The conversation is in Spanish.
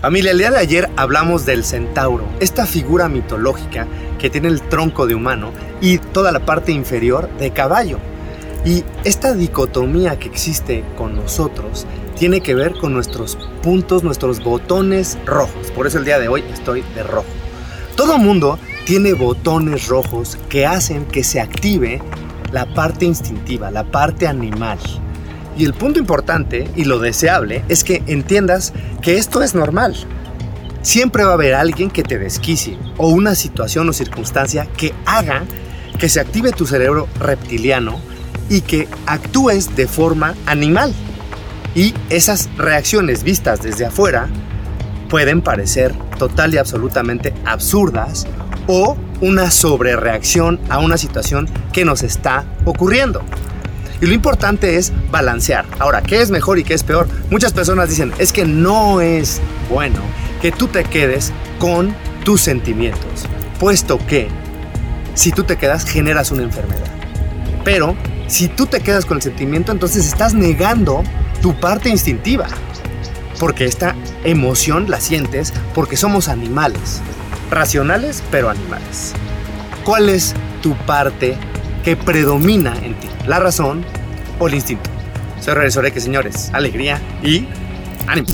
Familia, el día de ayer hablamos del centauro, esta figura mitológica que tiene el tronco de humano y toda la parte inferior de caballo. Y esta dicotomía que existe con nosotros tiene que ver con nuestros puntos, nuestros botones rojos. Por eso el día de hoy estoy de rojo. Todo mundo tiene botones rojos que hacen que se active la parte instintiva, la parte animal. Y el punto importante y lo deseable es que entiendas que esto es normal. Siempre va a haber alguien que te desquicie o una situación o circunstancia que haga que se active tu cerebro reptiliano y que actúes de forma animal. Y esas reacciones vistas desde afuera pueden parecer total y absolutamente absurdas o una sobrereacción a una situación que nos está ocurriendo. Y lo importante es balancear. Ahora, ¿qué es mejor y qué es peor? Muchas personas dicen, es que no es bueno que tú te quedes con tus sentimientos, puesto que si tú te quedas generas una enfermedad. Pero si tú te quedas con el sentimiento, entonces estás negando tu parte instintiva. Porque esta emoción la sientes porque somos animales. Racionales, pero animales. ¿Cuál es tu parte que predomina en ti? ¿La razón o el instinto? Soy que señores. Alegría y ánimo.